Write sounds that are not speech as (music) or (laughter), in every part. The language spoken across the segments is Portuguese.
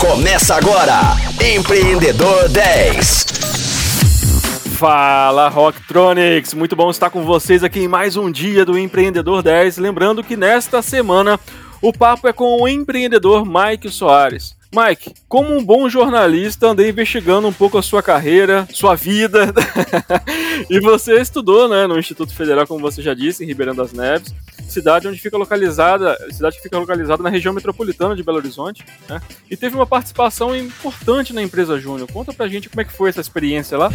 Começa agora, Empreendedor 10. Fala Rocktronics, muito bom estar com vocês aqui em mais um dia do Empreendedor 10. Lembrando que nesta semana o papo é com o empreendedor Mike Soares. Mike, como um bom jornalista, andei investigando um pouco a sua carreira, sua vida. (laughs) e você estudou né, no Instituto Federal, como você já disse, em Ribeirão das Neves, cidade onde fica localizada, cidade que fica localizada na região metropolitana de Belo Horizonte, né? E teve uma participação importante na empresa Júnior. Conta pra gente como é que foi essa experiência lá.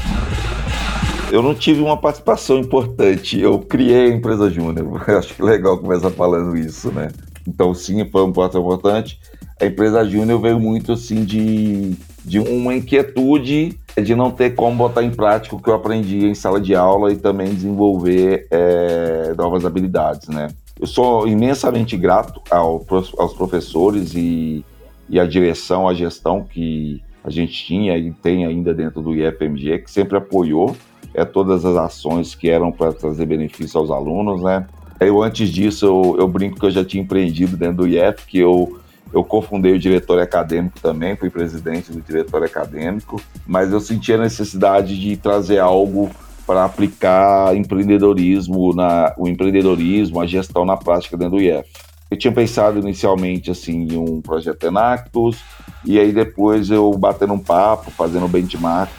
Eu não tive uma participação importante, eu criei a empresa Júnior. (laughs) Acho que legal começar falando isso, né? Então, sim, foi um ponto importante a empresa Júnior veio muito assim de, de uma inquietude de não ter como botar em prática o que eu aprendi em sala de aula e também desenvolver é, novas habilidades, né? Eu sou imensamente grato ao, aos professores e, e à direção, à gestão que a gente tinha e tem ainda dentro do IFMG, que sempre apoiou é, todas as ações que eram para trazer benefício aos alunos, né? Eu, antes disso, eu, eu, brinco que eu já tinha empreendido dentro do IF, que eu eu cofundei o diretório acadêmico também, fui presidente do diretório acadêmico, mas eu senti a necessidade de trazer algo para aplicar empreendedorismo, na, o empreendedorismo, a gestão na prática dentro do IF. Eu tinha pensado inicialmente assim em um projeto Enactus, e aí depois eu batendo um papo, fazendo benchmark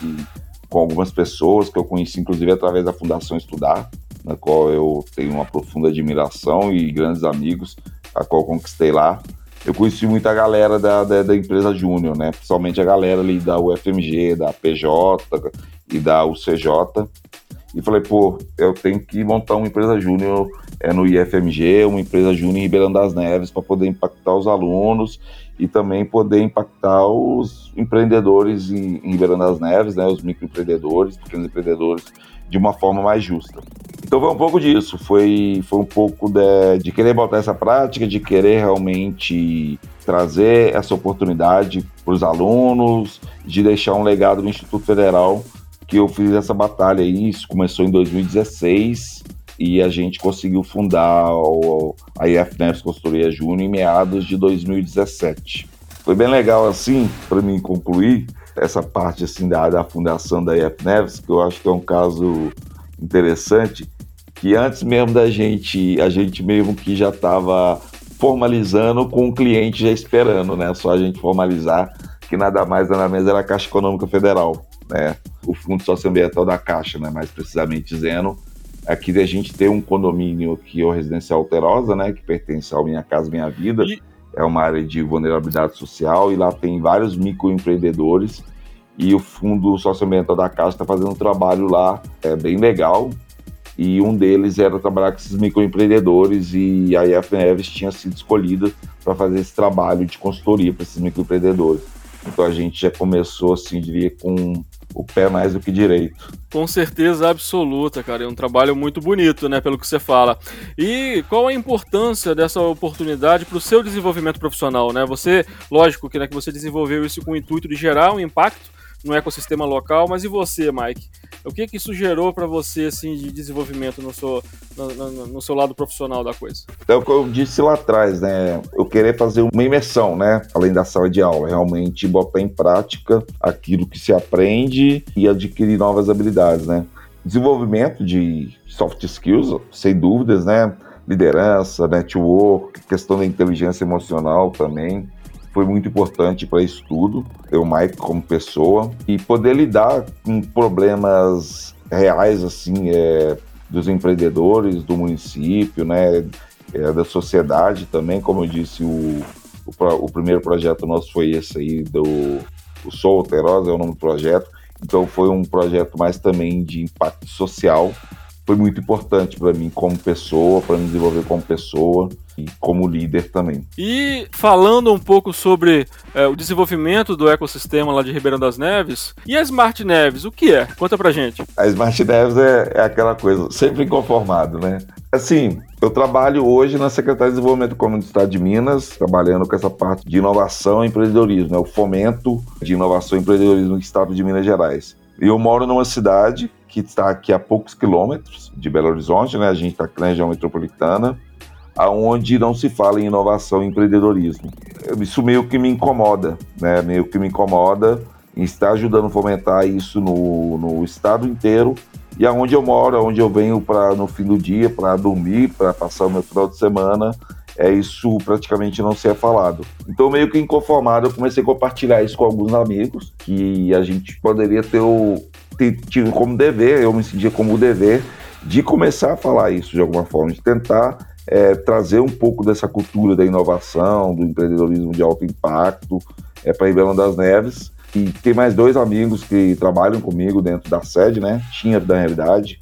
com algumas pessoas que eu conheci inclusive através da Fundação Estudar, na qual eu tenho uma profunda admiração e grandes amigos, a qual conquistei lá eu conheci muita galera da, da, da empresa Júnior, né? Principalmente a galera ali da UFMG, da PJ e da UCJ. E falei, pô, eu tenho que montar uma empresa júnior é, no IFMG, uma empresa júnior em Ribeirão das Neves para poder impactar os alunos e também poder impactar os empreendedores em, em Ribeirão das Neves, né, os microempreendedores, pequenos empreendedores, de uma forma mais justa. Então foi um pouco disso, foi, foi um pouco de, de querer botar essa prática, de querer realmente trazer essa oportunidade para os alunos, de deixar um legado no Instituto Federal, que eu fiz essa batalha aí, isso começou em 2016 e a gente conseguiu fundar o, a IF Neves Consultoria Júnior em meados de 2017. Foi bem legal assim, para mim concluir, essa parte assim da, da fundação da IF Neves, que eu acho que é um caso interessante, que antes mesmo da gente, a gente mesmo que já estava formalizando com o cliente já esperando, né? Só a gente formalizar que nada mais nada menos era a Caixa Econômica Federal, né? O Fundo Socioambiental da Caixa, né? Mais precisamente dizendo, aqui a gente tem um condomínio aqui, o Residencial Alterosa, né? Que pertence ao Minha Casa Minha Vida. E... É uma área de vulnerabilidade social e lá tem vários microempreendedores e o Fundo Socioambiental da Caixa está fazendo um trabalho lá é, bem legal, e um deles era trabalhar com esses microempreendedores e a IF Neves tinha sido escolhida para fazer esse trabalho de consultoria para esses microempreendedores. Então a gente já começou, assim, diria, com o pé mais do que direito. Com certeza absoluta, cara. É um trabalho muito bonito, né, pelo que você fala. E qual a importância dessa oportunidade para o seu desenvolvimento profissional, né? Você, lógico que, né, que você desenvolveu isso com o intuito de gerar um impacto no ecossistema local, mas e você, Mike? O que que isso gerou para você assim de desenvolvimento no seu, no, no, no, seu lado profissional da coisa? É o que eu disse lá atrás, né? Eu querer fazer uma imersão, né? Além da sala de aula, realmente botar em prática aquilo que se aprende e adquirir novas habilidades, né? Desenvolvimento de soft skills, sem dúvidas, né? Liderança, network, questão da inteligência emocional também foi muito importante para isso tudo, eu, Mike, como pessoa, e poder lidar com problemas reais, assim, é, dos empreendedores, do município, né, é, da sociedade também, como eu disse, o, o, o, primeiro projeto nosso foi esse aí, do o Sou Alterosa, é o nome do projeto, então foi um projeto mais também de impacto social, foi muito importante para mim como pessoa, para me desenvolver como pessoa e como líder também. E falando um pouco sobre é, o desenvolvimento do ecossistema lá de Ribeirão das Neves, e a Smart Neves, o que é? Conta pra gente. A Smart Neves é, é aquela coisa, sempre inconformado, né? Assim, eu trabalho hoje na Secretaria de Desenvolvimento Econômico do Estado de Minas, trabalhando com essa parte de inovação e empreendedorismo, né? o fomento de inovação e empreendedorismo no Estado de Minas Gerais. E eu moro numa cidade que está aqui a poucos quilômetros de Belo Horizonte, né? A gente está aqui na região metropolitana, aonde não se fala em inovação e empreendedorismo. Isso meio que me incomoda, né? Meio que me incomoda em estar ajudando a fomentar isso no, no estado inteiro e aonde eu moro, aonde eu venho para no fim do dia para dormir, para passar o meu final de semana, é isso praticamente não ser falado. Então, meio que inconformado, eu comecei a compartilhar isso com alguns amigos, que a gente poderia ter o ter, tido como dever, eu me sentia como dever de começar a falar isso de alguma forma, de tentar é, trazer um pouco dessa cultura da inovação, do empreendedorismo de alto impacto é, para Ribeirão das Neves. E tem mais dois amigos que trabalham comigo dentro da sede, né? Tinha da realidade,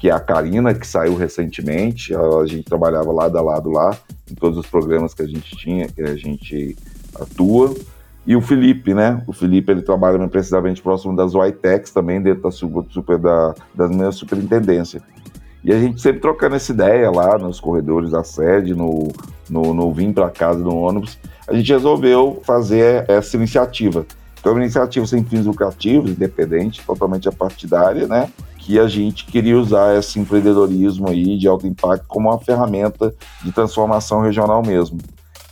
que é a Karina, que saiu recentemente. A, gente trabalhava lado a lado lá, em todos os programas que a gente tinha, que a gente atua. E o Felipe, né? O Felipe ele trabalha precisamente próximo das Whitex também, dentro da super, da, das minhas superintendências. E a gente sempre trocando essa ideia lá nos corredores da sede, no, no, no Vim para casa do ônibus, a gente resolveu fazer essa iniciativa. Então, é uma iniciativa sem fins lucrativos, independente, totalmente apartidária, né? Que a gente queria usar esse empreendedorismo aí de alto impacto como uma ferramenta de transformação regional mesmo.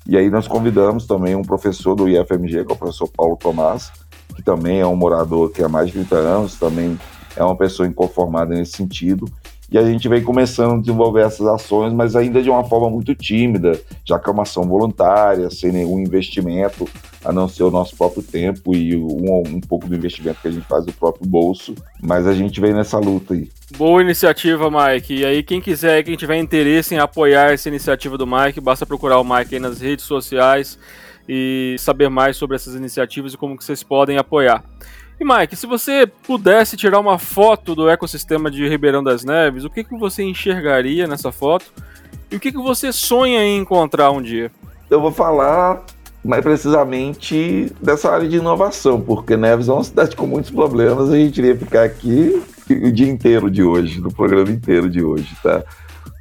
E aí nós convidamos também um professor do IFMG, que é o professor Paulo Tomás, que também é um morador que há mais de 30 anos, também é uma pessoa inconformada nesse sentido, e a gente vem começando a desenvolver essas ações, mas ainda de uma forma muito tímida, já que é uma ação voluntária, sem nenhum investimento, a não ser o nosso próprio tempo e um, um pouco do investimento que a gente faz do próprio bolso. Mas a gente vem nessa luta aí. Boa iniciativa, Mike. E aí, quem quiser, quem tiver interesse em apoiar essa iniciativa do Mike, basta procurar o Mike aí nas redes sociais e saber mais sobre essas iniciativas e como que vocês podem apoiar. E Mike, se você pudesse tirar uma foto do ecossistema de Ribeirão das Neves, o que, que você enxergaria nessa foto? E o que, que você sonha em encontrar um dia? Eu vou falar mais precisamente dessa área de inovação, porque Neves é uma cidade com muitos problemas, a gente iria ficar aqui o dia inteiro de hoje, no programa inteiro de hoje, tá?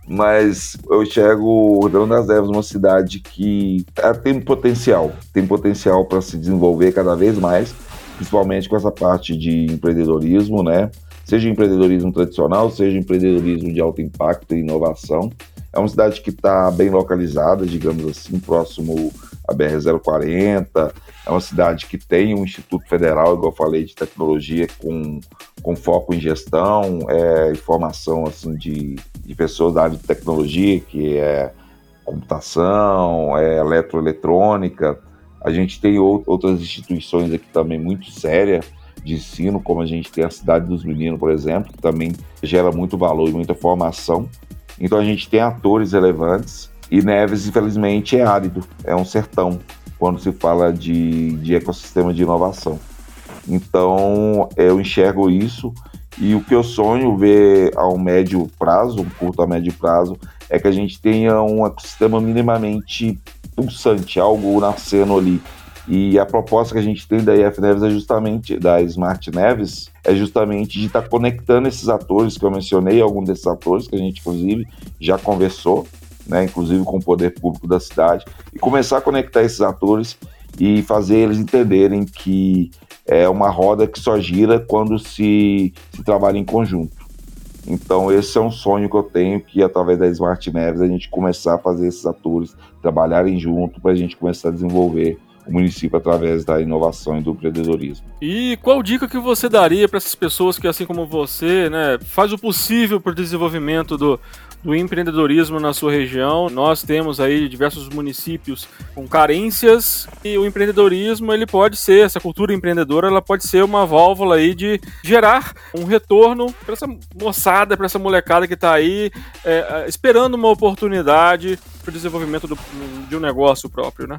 Mas eu enxergo o Ribeirão das Neves uma cidade que tem potencial, tem potencial para se desenvolver cada vez mais principalmente com essa parte de empreendedorismo, né? Seja empreendedorismo tradicional, seja empreendedorismo de alto impacto e inovação. É uma cidade que está bem localizada, digamos assim, próximo à BR-040. É uma cidade que tem um Instituto Federal, igual eu falei, de tecnologia com, com foco em gestão é, formação assim, de, de pessoas da área de tecnologia, que é computação, é eletroeletrônica, a gente tem outras instituições aqui também muito sérias de ensino, como a gente tem a Cidade dos Meninos, por exemplo, que também gera muito valor e muita formação. Então a gente tem atores relevantes e Neves, infelizmente, é árido, é um sertão quando se fala de, de ecossistema de inovação. Então eu enxergo isso e o que eu sonho ver a um médio prazo, curto a médio prazo, é que a gente tenha um ecossistema minimamente pulsante, algo nascendo ali. E a proposta que a gente tem da IF Neves é justamente, da Smart Neves, é justamente de estar tá conectando esses atores que eu mencionei, alguns desses atores que a gente, inclusive, já conversou, né, inclusive com o poder público da cidade, e começar a conectar esses atores e fazer eles entenderem que é uma roda que só gira quando se, se trabalha em conjunto. Então, esse é um sonho que eu tenho, que através da Smart Neves a gente começar a fazer esses atores trabalharem junto para a gente começar a desenvolver o município através da inovação e do empreendedorismo. E qual dica que você daria para essas pessoas que, assim como você, né, faz o possível para o desenvolvimento do, do empreendedorismo na sua região. Nós temos aí diversos municípios com carências e o empreendedorismo ele pode ser, essa cultura empreendedora, ela pode ser uma válvula aí de gerar um retorno para essa moçada, para essa molecada que está aí é, é, esperando uma oportunidade para o desenvolvimento do, de um negócio próprio, né?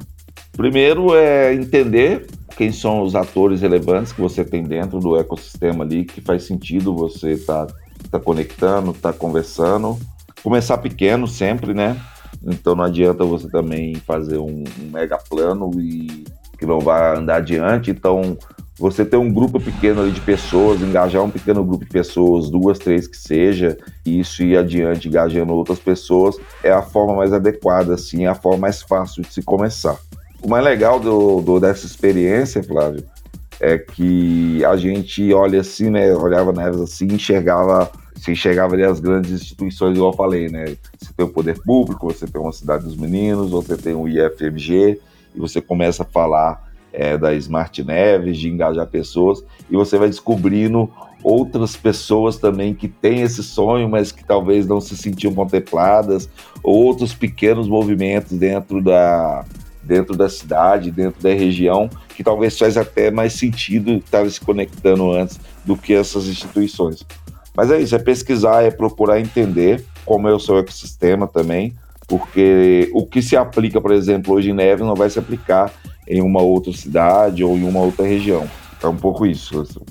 Primeiro é entender quem são os atores relevantes que você tem dentro do ecossistema ali, que faz sentido você estar tá, tá conectando, estar tá conversando começar pequeno sempre, né? Então não adianta você também fazer um, um mega plano e que não vai andar adiante. Então você ter um grupo pequeno ali de pessoas, engajar um pequeno grupo de pessoas, duas, três que seja, e isso ir adiante engajando outras pessoas, é a forma mais adequada, assim, é a forma mais fácil de se começar. O mais legal do, do dessa experiência, Flávio, é que a gente olha assim, né? Olhava Neves assim, enxergava você enxergava ali as grandes instituições, igual eu falei, né? Você tem o poder público, você tem uma cidade dos meninos, você tem o IFMG, e você começa a falar é, da Smart Neves, de engajar pessoas, e você vai descobrindo outras pessoas também que têm esse sonho, mas que talvez não se sentiam contempladas, ou outros pequenos movimentos dentro da, dentro da cidade, dentro da região, que talvez faz até mais sentido estar se conectando antes do que essas instituições. Mas é isso, é pesquisar, é procurar entender como é o seu ecossistema também, porque o que se aplica, por exemplo, hoje em Neves não vai se aplicar em uma outra cidade ou em uma outra região. É um pouco isso. Assim.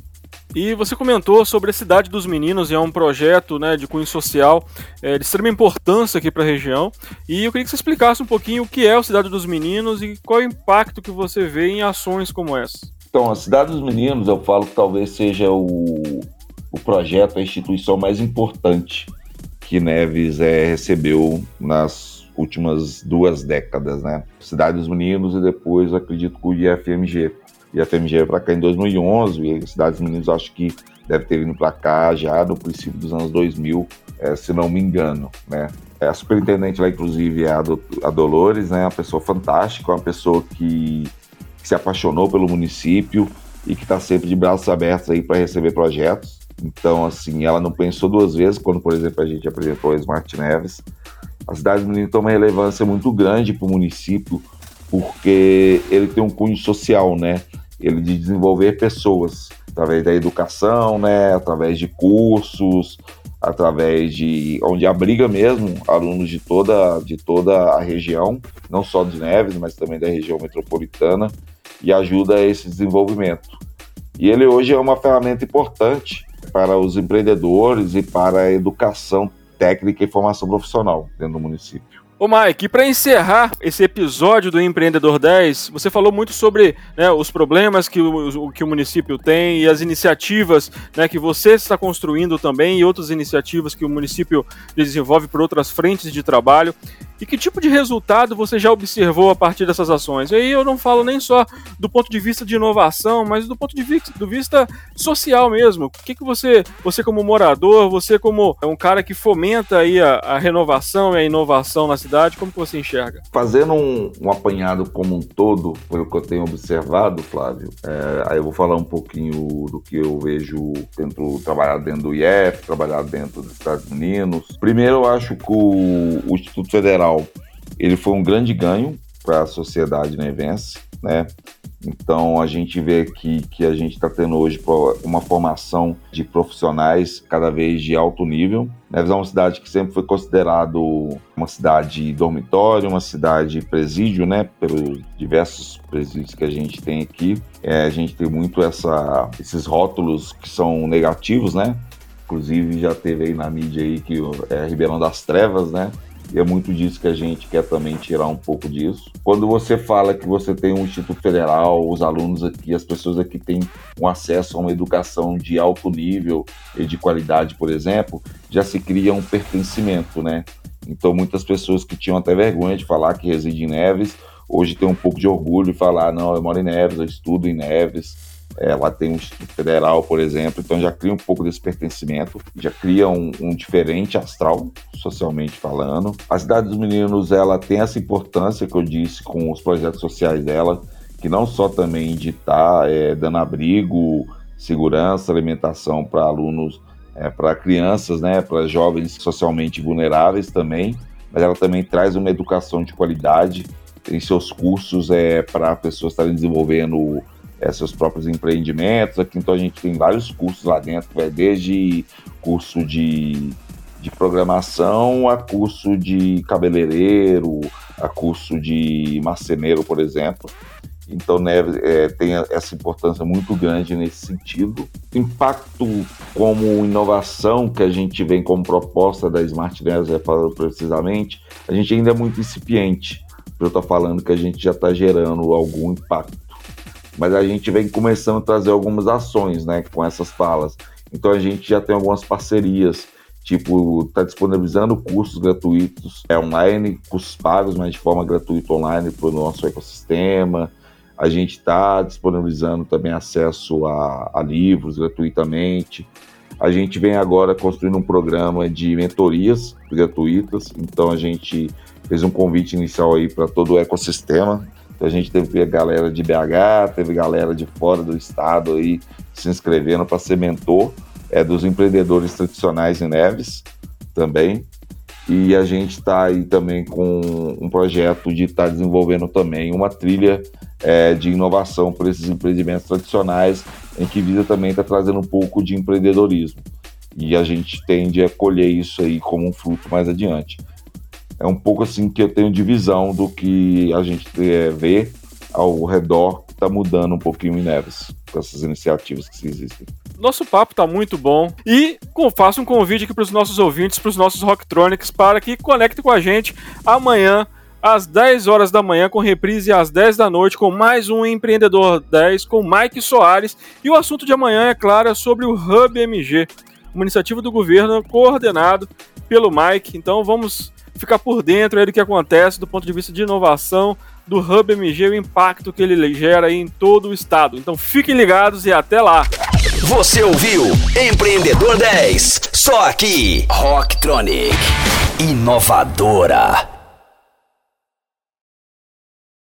E você comentou sobre a Cidade dos Meninos, e é um projeto né, de cunho social é, de extrema importância aqui para a região. E eu queria que você explicasse um pouquinho o que é a Cidade dos Meninos e qual é o impacto que você vê em ações como essa. Então, a Cidade dos Meninos, eu falo que talvez seja o, o projeto, a instituição mais importante que Neves é, recebeu nas últimas duas décadas, né? Cidade dos Meninos e depois, acredito, o IFMG. E a FMG para cá em 2011 e a Cidade dos Meninos acho que deve ter vindo para cá já no princípio dos anos 2000, é, se não me engano, né? É, a superintendente lá, inclusive, é a, do, a Dolores, né? Uma pessoa fantástica, uma pessoa que, que se apaixonou pelo município e que está sempre de braços abertos aí para receber projetos. Então, assim, ela não pensou duas vezes quando, por exemplo, a gente apresentou a Smart Neves. A cidade do Menino tem uma relevância muito grande para o município, porque ele tem um cunho social, né? Ele de desenvolver pessoas através da educação, né? Através de cursos, através de onde abriga mesmo alunos de toda de toda a região, não só de Neves, mas também da região metropolitana e ajuda a esse desenvolvimento. E ele hoje é uma ferramenta importante para os empreendedores e para a educação técnica e formação profissional dentro do município. Ô Mike, para encerrar esse episódio do Empreendedor 10, você falou muito sobre né, os problemas que o, que o município tem e as iniciativas né, que você está construindo também e outras iniciativas que o município desenvolve por outras frentes de trabalho. E que tipo de resultado você já observou a partir dessas ações? E aí eu não falo nem só do ponto de vista de inovação, mas do ponto de vista, do vista social mesmo. O que, que você, você como morador, você como um cara que fomenta aí a, a renovação e a inovação na cidade, como que você enxerga? Fazendo um, um apanhado como um todo, pelo que eu tenho observado, Flávio, é, aí eu vou falar um pouquinho do que eu vejo dentro, trabalhar dentro do IEF, trabalhar dentro dos Estados Unidos. Primeiro, eu acho que o, o Instituto Federal ele foi um grande ganho para a sociedade nevense, né? Então a gente vê que, que a gente está tendo hoje uma formação de profissionais cada vez de alto nível. Neves é uma cidade que sempre foi considerado uma cidade dormitório, uma cidade presídio, né? Pelos diversos presídios que a gente tem aqui, é, a gente tem muito essa, esses rótulos que são negativos, né? Inclusive já teve aí na mídia aí que é Ribeirão das Trevas, né? E é muito disso que a gente quer também tirar um pouco disso. Quando você fala que você tem um Instituto Federal, os alunos aqui, as pessoas aqui têm um acesso a uma educação de alto nível e de qualidade, por exemplo, já se cria um pertencimento, né? Então, muitas pessoas que tinham até vergonha de falar que residem em Neves, hoje têm um pouco de orgulho de falar: não, eu moro em Neves, eu estudo em Neves é, lá tem um Instituto Federal, por exemplo, então já cria um pouco desse pertencimento, já cria um, um, diferente astral, socialmente falando. A Cidade dos Meninos, ela tem essa importância que eu disse com os projetos sociais dela, que não só também de estar tá, é, dando abrigo, segurança, alimentação para alunos, é, para crianças, né, para jovens socialmente vulneráveis também, mas ela também traz uma educação de qualidade em seus cursos é, para pessoas estarem desenvolvendo é, seus próprios empreendimentos. Aqui então a gente tem vários cursos lá dentro, vai desde curso de, de programação a curso de cabeleireiro, a curso de marceneiro, por exemplo. Então, né, é, tem essa importância muito grande nesse sentido. Impacto como inovação que a gente vem como proposta da Smart Neves, é precisamente, a gente ainda é muito incipiente. Eu estou falando que a gente já está gerando algum impacto mas a gente vem começando a trazer algumas ações, né, com essas falas. Então a gente já tem algumas parcerias, tipo, está disponibilizando cursos gratuitos é, online, cursos pagos, mas de forma gratuita online para o nosso ecossistema. A gente está disponibilizando também acesso a, a livros gratuitamente. A gente vem agora construindo um programa de mentorias gratuitas, então a gente fez um convite inicial aí para todo o ecossistema. Então a gente teve galera de BH, teve galera de fora do estado aí se inscrevendo para ser mentor é, dos empreendedores tradicionais em Neves também. E a gente está aí também com um projeto de estar tá desenvolvendo também uma trilha é, de inovação para esses empreendimentos tradicionais, em que visa também estar tá trazendo um pouco de empreendedorismo. E a gente tende a colher isso aí como um fruto mais adiante. É um pouco assim que eu tenho de visão do que a gente é, vê ao redor que está mudando um pouquinho em Neves, com essas iniciativas que existem. Nosso papo tá muito bom. E faço um convite aqui para os nossos ouvintes, para os nossos Rocktronics, para que conectem com a gente amanhã às 10 horas da manhã, com reprise às 10 da noite, com mais um Empreendedor 10 com Mike Soares. E o assunto de amanhã, é claro, é sobre o Hub MG, uma iniciativa do governo coordenado pelo Mike. Então vamos ficar por dentro aí do que acontece do ponto de vista de inovação do Hub MG o impacto que ele gera em todo o estado. Então fiquem ligados e até lá! Você ouviu Empreendedor 10, só aqui, Rocktronic, inovadora.